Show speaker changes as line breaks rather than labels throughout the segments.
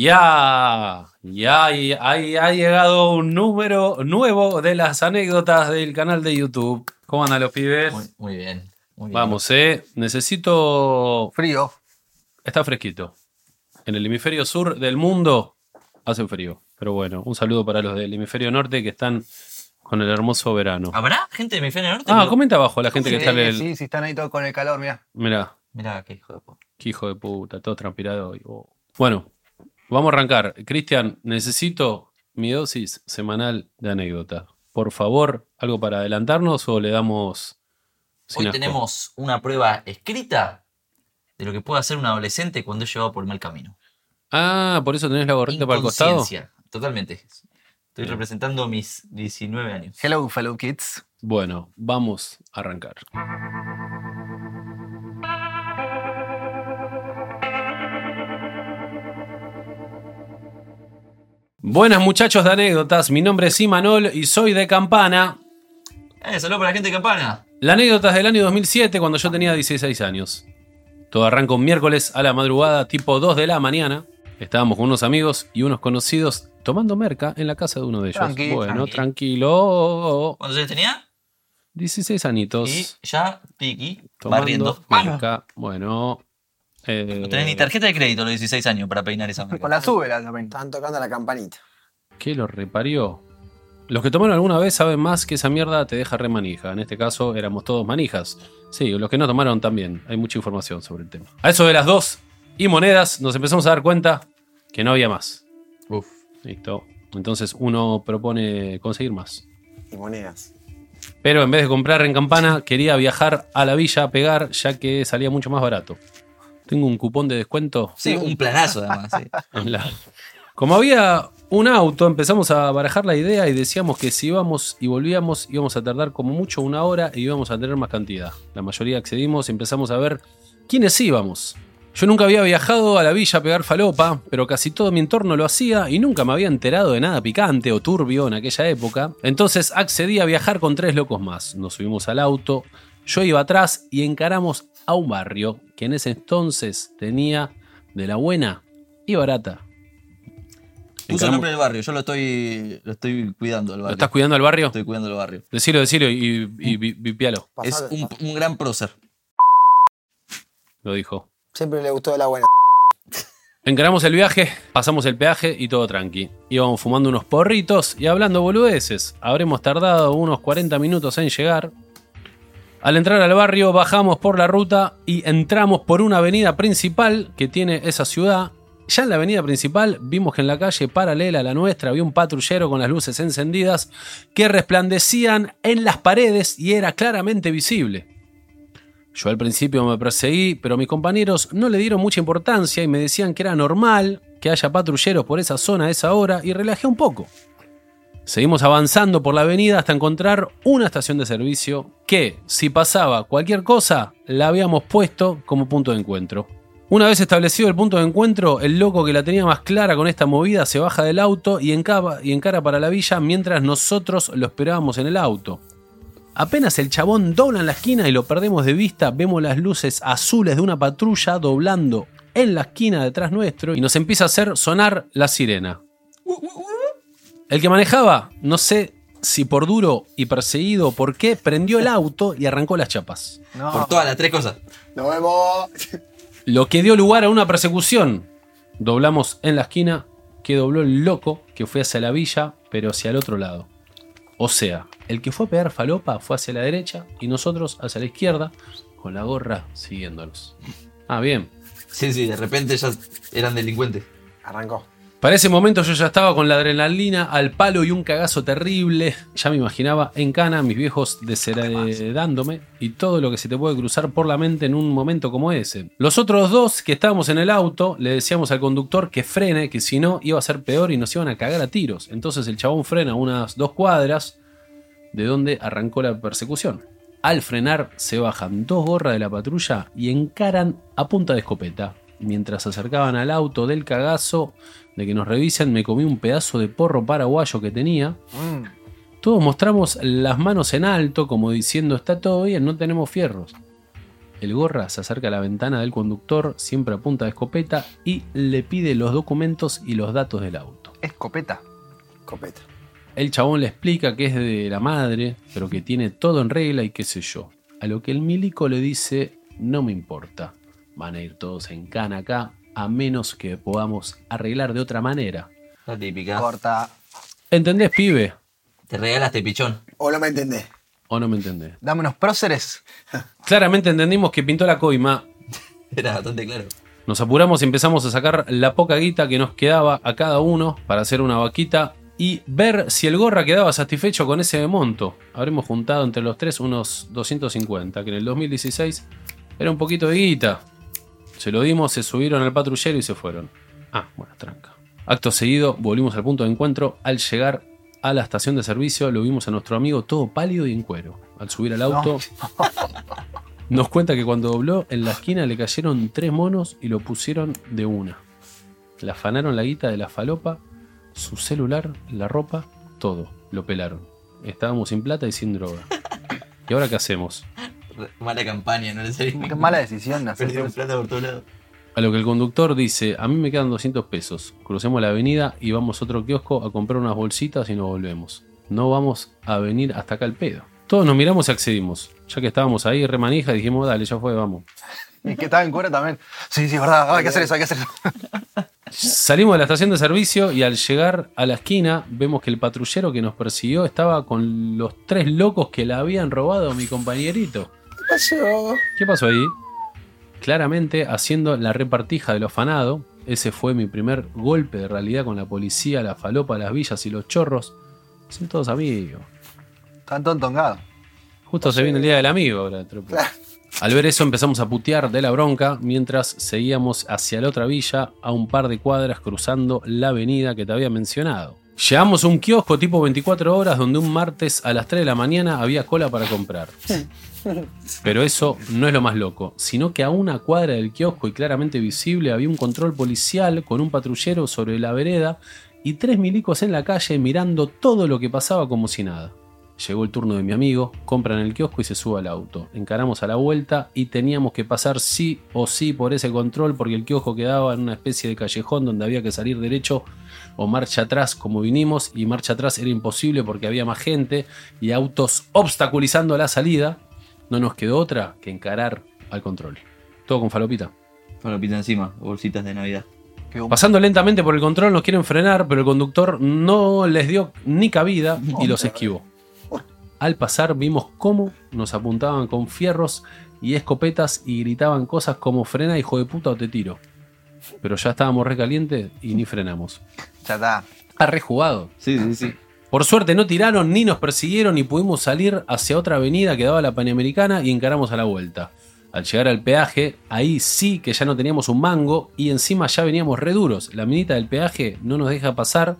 Ya, ya hay- ha llegado un número nuevo de las anécdotas del canal de YouTube. ¿Cómo andan los pibes?
Muy, muy bien. muy bien.
Vamos, eh. Necesito.
Frío.
Está fresquito. En el hemisferio sur del mundo hace frío. Pero bueno, un saludo para los del hemisferio norte que están con el hermoso verano.
¿Habrá gente de hemisferio norte?
Ah, comenta abajo la gente que está en el.
sí, sí, están ahí todos con el calor, mira.
Mirá,
Mirá, qué hijo de puta.
qué hijo de puta, todo transpirado. hoy. Oh. Bueno, vamos a arrancar. Cristian, necesito mi dosis semanal de anécdota. Por favor, ¿algo para adelantarnos o le damos. sin
Hoy
asco?
tenemos una prueba escrita de lo que puede hacer un adolescente cuando es llevado por el mal camino.
Ah, por eso tenés la gorrita para el costado.
Totalmente. Estoy
Bien.
representando mis 19 años.
Hello, fellow kids.
Bueno, vamos a arrancar. Buenas muchachos de anécdotas, mi nombre es Imanol y soy de Campana.
¡Eh, saludos para la gente de Campana!
La anécdota es del año 2007 cuando yo tenía 16 años. Todo arranca un miércoles a la madrugada, tipo 2 de la mañana. Estábamos con unos amigos y unos conocidos tomando merca en la casa de uno de ellos.
Tranqui,
bueno,
tranqui.
tranquilo.
¿Cuántos años tenía?
16 anitos.
Y ya, Piki,
tomando
barriendo.
merca. Bueno. Eh,
No tenés ni tarjeta de crédito a los 16 años para peinar esa marca.
Con la sube la también.
Estaban tocando la campanita.
¿Qué lo reparió? Los que tomaron alguna vez saben más que esa mierda te deja re manija. En este caso éramos todos manijas. Sí, los que no tomaron también. Hay mucha información sobre el tema. A eso de las dos y monedas nos empezamos a dar cuenta que no había más.
Uf.
Listo. Entonces uno propone conseguir más.
Y monedas.
Pero en vez de comprar en Campana, quería viajar a la villa a pegar, ya que salía mucho más barato. Tengo un cupón de descuento
Sí, un planazo además. sí.
la- Como había un auto, empezamos a barajar la idea y decíamos que si íbamos y volvíamos íbamos a tardar como mucho una hora y íbamos a tener más cantidad. La mayoría accedimos y empezamos a ver quiénes íbamos. Yo nunca había viajado a la villa a pegar falopa, pero casi todo mi entorno lo hacía y nunca me había enterado de nada picante o turbio en aquella época. Entonces accedí a viajar con tres locos más. Nos subimos al auto, yo iba atrás y encaramos a un barrio que en ese entonces tenía de la buena y barata.
Puso el
Encaramos-
nombre del barrio, yo lo estoy, lo estoy cuidando el
¿Lo
barrio.
estás cuidando al barrio?
Estoy cuidando el barrio.
Decilo, decilo y, y vi- vipialo.
Es un, un gran prócer.
Lo dijo.
Siempre le gustó la buena.
Encaramos el viaje, pasamos el peaje y todo tranqui. Íbamos fumando unos porritos y hablando boludeces. Habremos tardado unos 40 minutos en llegar. Al entrar al barrio bajamos por la ruta y entramos por una avenida principal que tiene esa ciudad. Ya en la avenida principal vimos que en la calle paralela a la nuestra había un patrullero con las luces encendidas que resplandecían en las paredes y era claramente visible. Yo al principio me perseguí, pero mis compañeros no le dieron mucha importancia y me decían que era normal que haya patrulleros por esa zona a esa hora y relajé un poco. Seguimos avanzando por la avenida hasta encontrar una estación de servicio que, si pasaba cualquier cosa, la habíamos puesto como punto de encuentro. Una vez establecido el punto de encuentro, el loco que la tenía más clara con esta movida se baja del auto y encara, para la villa mientras nosotros lo esperábamos en el auto. Apenas el chabón dobla en la esquina y lo perdemos de vista, vemos las luces azules de una patrulla doblando en la esquina detrás nuestro y nos empieza a hacer sonar la sirena. El que manejaba, no sé si por duro y perseguido o por qué, prendió el auto y arrancó las chapas.
No.
Por todas las tres cosas.
¡Nos vemos!
Lo que dio lugar a una persecución. Doblamos en la esquina, que dobló el loco, que fue hacia la villa, pero hacia el otro lado. O sea, el que fue a pegar falopa fue hacia la derecha y nosotros hacia la izquierda, con la gorra siguiéndonos. Ah, bien.
Sí, sí, de repente ya eran delincuentes.
Arrancó.
Para ese momento yo ya estaba con la adrenalina al palo y un cagazo terrible. Ya me imaginaba en cana, mis viejos desheredándome y todo lo que se te puede cruzar por la mente en un momento como ese. Los otros dos que estábamos en el auto le decíamos al conductor que frene, que si no iba a ser peor y nos iban a cagar a tiros. Entonces el chabón frena unas dos cuadras de donde arrancó la persecución. Al frenar se bajan dos gorras de la patrulla y encaran a punta de escopeta. Mientras se acercaban al auto del cagazo de que nos revisen, me comí un pedazo de porro paraguayo que tenía.
Mm.
Todos mostramos las manos en alto, como diciendo está todo bien, no tenemos fierros. El gorra se acerca a la ventana del conductor, siempre a punta de escopeta, y le pide los documentos y los datos del auto.
Escopeta.
Copeta.
El chabón le explica que es de la madre, pero que tiene todo en regla y qué sé yo. A lo que el milico le dice, no me importa, van a ir todos en cana acá, a menos que podamos arreglar de otra manera.
La típica.
Corta.
¿Entendés, pibe?
Te regalaste pichón.
O no me entendés.
¿O no me entendés?
Dame unos próceres.
Claramente entendimos que pintó la coima.
Era bastante claro.
Nos apuramos y empezamos a sacar la poca guita que nos quedaba a cada uno para hacer una vaquita y ver si el gorra quedaba satisfecho con ese monto. Habremos juntado entre los tres unos 250, que en el 2016 era un poquito de guita. Se lo dimos, se subieron al patrullero y se fueron. Ah, buena tranca. Acto seguido, volvimos al punto de encuentro. Al llegar a la estación de servicio, lo vimos a nuestro amigo todo pálido y en cuero. Al subir al auto, nos cuenta que cuando dobló en la esquina le cayeron tres monos y lo pusieron de una. Le afanaron la guita de la falopa, su celular, la ropa, todo. Lo pelaron. Estábamos sin plata y sin droga. ¿Y ahora qué hacemos?
Mala campaña, no le salió.
Qué mala decisión hacer
Perdimos plata por todos lados.
A lo que el conductor dice, a mí me quedan 200 pesos. Crucemos la avenida y vamos a otro kiosco a comprar unas bolsitas y nos volvemos. No vamos a venir hasta acá al pedo. Todos nos miramos y accedimos. Ya que estábamos ahí remanija, dijimos, dale, ya fue, vamos.
Y que estaba en cuero también. Sí, sí, es verdad. Hay que hacer eso, hay que hacer eso.
Salimos de la estación de servicio y al llegar a la esquina vemos que el patrullero que nos persiguió estaba con los tres locos que le habían robado a mi compañerito.
¿Qué pasó?
¿Qué pasó ahí? Claramente haciendo la repartija de lo afanado. Ese fue mi primer golpe de realidad con la policía, la falopa, las villas y los chorros. Son todos amigos.
Están todos tongados.
Justo se viene el día del amigo ahora. Al ver eso empezamos a putear de la bronca mientras seguíamos hacia la otra villa a un par de cuadras cruzando la avenida que te había mencionado. Llegamos a un kiosco tipo 24 horas donde un martes a las 3 de la mañana había cola para comprar. Pero eso no es lo más loco, sino que a una cuadra del kiosco y claramente visible había un control policial con un patrullero sobre la vereda y tres milicos en la calle mirando todo lo que pasaba como si nada. Llegó el turno de mi amigo, compra en el kiosco y se sube al auto. Encaramos a la vuelta y teníamos que pasar sí o sí por ese control porque el kiosco quedaba en una especie de callejón donde había que salir derecho o marcha atrás como vinimos y marcha atrás era imposible porque había más gente y autos obstaculizando la salida. No nos quedó otra que encarar al control. Todo con falopita.
Con la pita encima, bolsitas de Navidad.
Pasando lentamente por el control nos quieren frenar, pero el conductor no les dio ni cabida y los esquivó. Al pasar vimos cómo nos apuntaban con fierros y escopetas y gritaban cosas como frena hijo de puta o te tiro. Pero ya estábamos recalientes y ni frenamos.
Ya está.
Ha rejugado.
Sí, sí, sí.
Por suerte no tiraron ni nos persiguieron y pudimos salir hacia otra avenida que daba a la Panamericana y encaramos a la vuelta. Al llegar al peaje, ahí sí que ya no teníamos un mango y encima ya veníamos re duros. La minita del peaje no nos deja pasar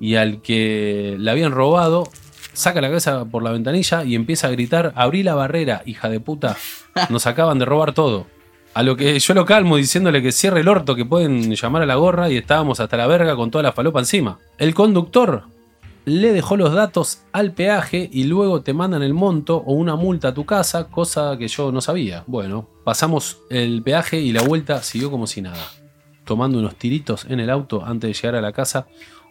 y al que la habían robado saca la cabeza por la ventanilla y empieza a gritar, abrí la barrera, hija de puta, nos acaban de robar todo. A lo que yo lo calmo diciéndole que cierre el orto, que pueden llamar a la gorra y estábamos hasta la verga con toda la falopa encima. El conductor le dejó los datos al peaje y luego te mandan el monto o una multa a tu casa, cosa que yo no sabía. Bueno, pasamos el peaje y la vuelta siguió como si nada, tomando unos tiritos en el auto antes de llegar a la casa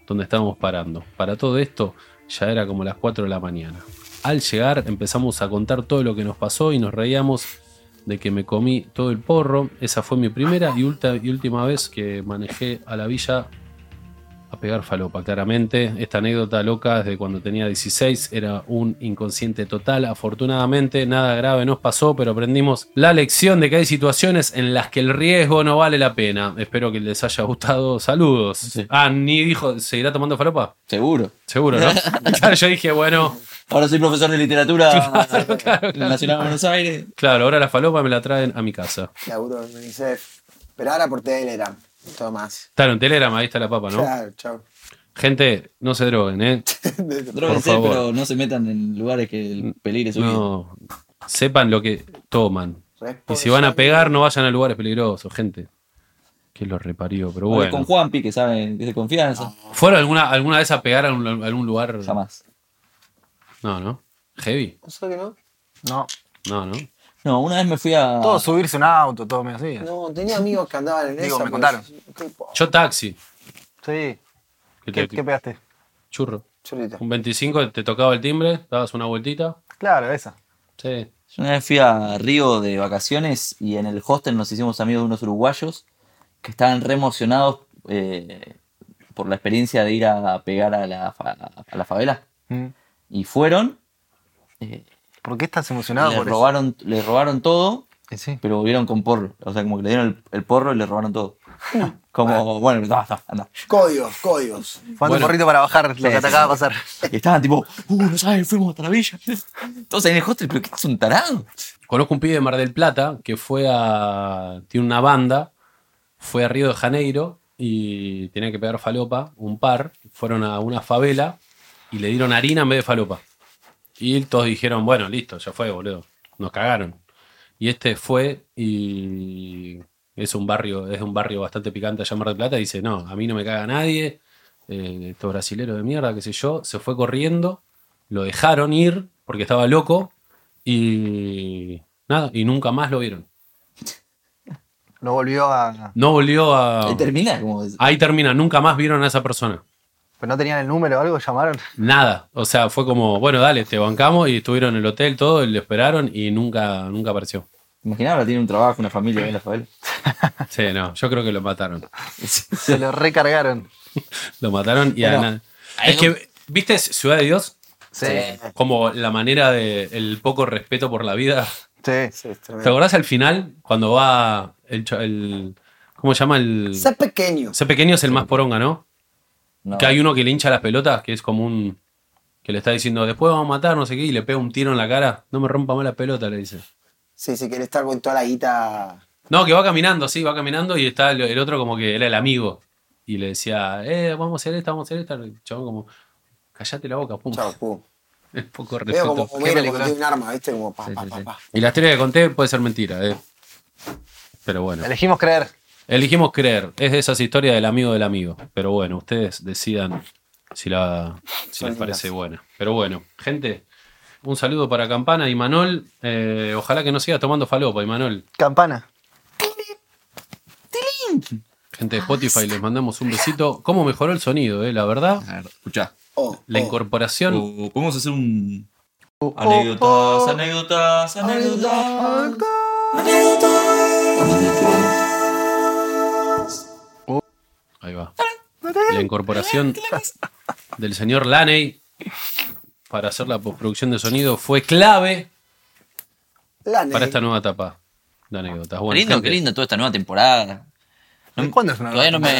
donde estábamos parando. Para todo esto ya era como las 4 de la mañana. Al llegar empezamos a contar todo lo que nos pasó y nos reíamos de que me comí todo el porro. Esa fue mi primera y, última vez que manejé a la villa a pegar falopa, claramente. Esta anécdota loca desde cuando tenía 16 era un inconsciente total. Afortunadamente, nada grave nos pasó, pero aprendimos la lección de que hay situaciones en las que el riesgo no vale la pena. Espero que les haya gustado. Saludos.
Sí.
Ah, ni dijo, ¿seguirá tomando falopa?
Seguro.
Seguro, ¿no? claro, yo dije, bueno,
Ahora soy profesor de literatura en la Nacional de Buenos Aires.
claro, ahora la falopa me la traen a mi casa.
Laburo en UNICEF. Pero ahora por Telegram. Todo más.
Claro, en Telegram, ahí está la papa, ¿no?
Claro, chao.
Gente, no se droguen, ¿eh?
Dróguense,
favor.
pero no se metan en lugares que peligre su vida.
No. Sepan lo que toman. Y si van a pegar, no vayan a lugares peligrosos, gente. Que lo reparió, pero bueno.
con Juanpi, que sabe que es de confianza.
¿Fueron alguna, alguna vez a pegar a algún, a algún lugar?
Jamás.
No, ¿no? ¿Heavy?
¿No sé que no? No.
No, ¿no?
No, una vez me fui a.
Todo subirse un auto, todo medio así.
No, tenía amigos que andaban en
Digo,
esa.
me
pero-
contaron.
¿Qué po-
Yo taxi.
Sí.
Que
¿Qué,
te-
qué pegaste?
churro.
Chulita.
Un 25, te tocaba el timbre, dabas una vueltita.
Claro, esa.
Sí.
Yo una vez fui a Río de vacaciones y en el hostel nos hicimos amigos de unos uruguayos que estaban re emocionados eh, por la experiencia de ir a pegar a la, fa- a la favela.
Mm.
Y fueron, eh,
¿Por qué estás emocionado
le
por
robaron, le robaron todo?
Sí.
pero volvieron con porro. O sea, como que le dieron el, el porro y le robaron todo. Como, bueno, no, no, anda.
Códigos, códigos.
Fue
Bueno.
un porrito para bajar lo que acaba de pasar.
Y estaban tipo, uh, no sabes, fuimos hasta la villa. Ahí en el hostel, pero ¿qué es un tarado?
Conozco un pibe de Mar del Plata que fue a. Tiene una banda, fue a Río de Janeiro y tenía que pegar falopa, un par. Fueron a una favela y le dieron harina en vez de falopa. Y todos dijeron, bueno, listo, ya fue, boludo. Nos cagaron. Y este fue y es un barrio, es un barrio bastante picante allá en Mar del Plata. Y dice, no, a mí no me caga nadie. Eh, estos brasileros de mierda, qué sé yo. Se fue corriendo, lo dejaron ir porque estaba loco. Y nada, y nunca más lo vieron.
Lo volvió a.
No volvió a.
Ahí termina, como.
Ahí termina, nunca más vieron a esa persona.
Pero no tenían el número o algo, llamaron.
Nada. O sea, fue como, bueno, dale, te bancamos y estuvieron en el hotel todo, y le esperaron y nunca, nunca apareció.
Imaginaba, ahora tiene un trabajo, una familia ahí en la favela.
Sí, no, yo creo que lo mataron.
Se lo recargaron.
Lo mataron y a
hay
Es que, ¿viste Ciudad de Dios?
Sí.
Como la manera de el poco respeto por la vida.
Sí.
Sí,
¿Te acordás al final? Cuando va el, el- ¿cómo se llama? El.
Sé pequeño.
Ese pequeño es el más poronga, ¿no?
No.
Que hay uno que le hincha las pelotas, que es como un. que le está diciendo, después vamos a matar, no sé qué, y le pega un tiro en la cara. No me rompa más la pelota, le dice.
Sí, si querés estar con toda la guita.
No, que va caminando, sí, va caminando y está el, el otro como que era el amigo. Y le decía, eh, vamos a hacer esta, vamos a hacer esta. El chabón como, callate la boca, pum.
Chao, pum.
Es poco
Veo como
respeto.
Película?
cuando tiene un arma, ¿viste? Como pa,
Sí,
pa,
sí,
pa,
sí.
pa.
Y la historia que conté puede ser mentira, eh. Pero bueno.
Elegimos creer.
Elegimos creer. Es de esas historias del amigo del amigo. Pero bueno, ustedes decidan si, la, si les parece buena. Pero bueno, gente, un saludo para Campana y Manol. Eh, ojalá que no siga tomando falopa, Imanol.
Campana.
Gente de Spotify, les mandamos un besito. ¿Cómo mejoró el sonido, eh? La verdad,
A ver, escuchá.
Oh,
la
oh.
incorporación.
O podemos hacer un. Anécdotas, anécdotas, anécdotas.
Ahí va. La incorporación del señor Laney para hacer la postproducción de sonido fue clave para esta nueva etapa de anécdotas. Bueno,
qué lindo,
gente,
qué lindo toda esta nueva temporada.
¿Y ¿Cuándo es una
Todavía no me,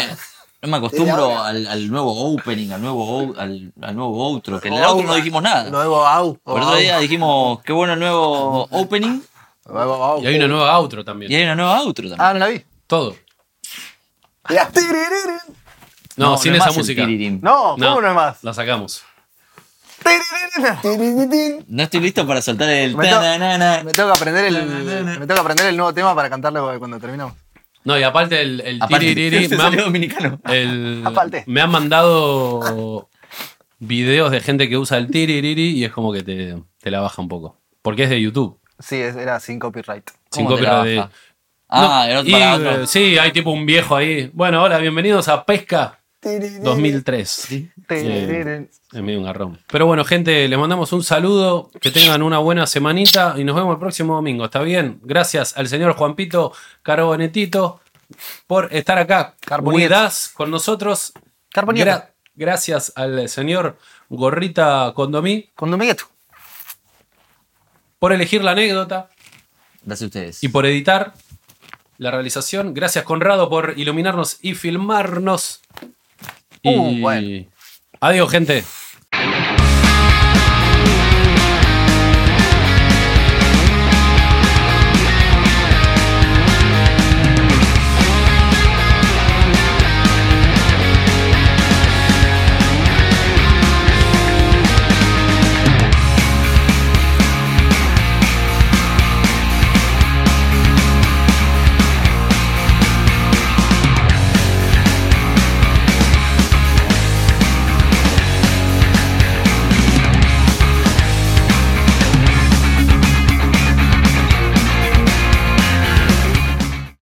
no me acostumbro al, al nuevo opening, al nuevo, al, al nuevo outro. Que en el outro no dijimos nada.
Nuevo au.
Por otro día dijimos, qué bueno el nuevo opening.
Nuevo au.
Y hay una nueva outro
Y
también.
hay una nueva outro también.
Ah, no la vi.
Todo.
Mirá.
No, sin
es
esa música.
No, ¿cómo no, es más?
La sacamos.
No estoy listo para soltar el.
Me to-
tananana.
Me tengo que aprender el. Me tengo que aprender el nuevo tema para cantarlo cuando terminamos.
No, y aparte el, el
Aparte,
tiririri, me han-
dominicano.
el-
Aparte.
me han mandado videos de gente que usa el tiririri y es como que te, te la baja un poco. Porque es de YouTube.
Sí, es- era sin copyright.
Sin
¿Cómo te la
copyright de-
baja? Ah,
No,
el otro
y,
para otro.
eh, Sí, hay tipo un viejo ahí. Bueno, hola, bienvenidos a Pesca
Tirirín.
2003.
Tirirín.
Es medio un garrón. Pero bueno, gente, les mandamos un saludo. Que tengan una buena semanita y nos vemos el próximo domingo. ¿Está bien? Gracias al señor Juanpito Carbonetito por estar acá. Cuidás con nosotros.
Carbonieto.
Gra- gracias al señor Gorrita Condomí
Con Domingueto.
por elegir la anécdota
Gracias a ustedes.
y por editar la realización. Gracias Conrado por iluminarnos y filmarnos.
Uh,
y
bueno.
adiós gente.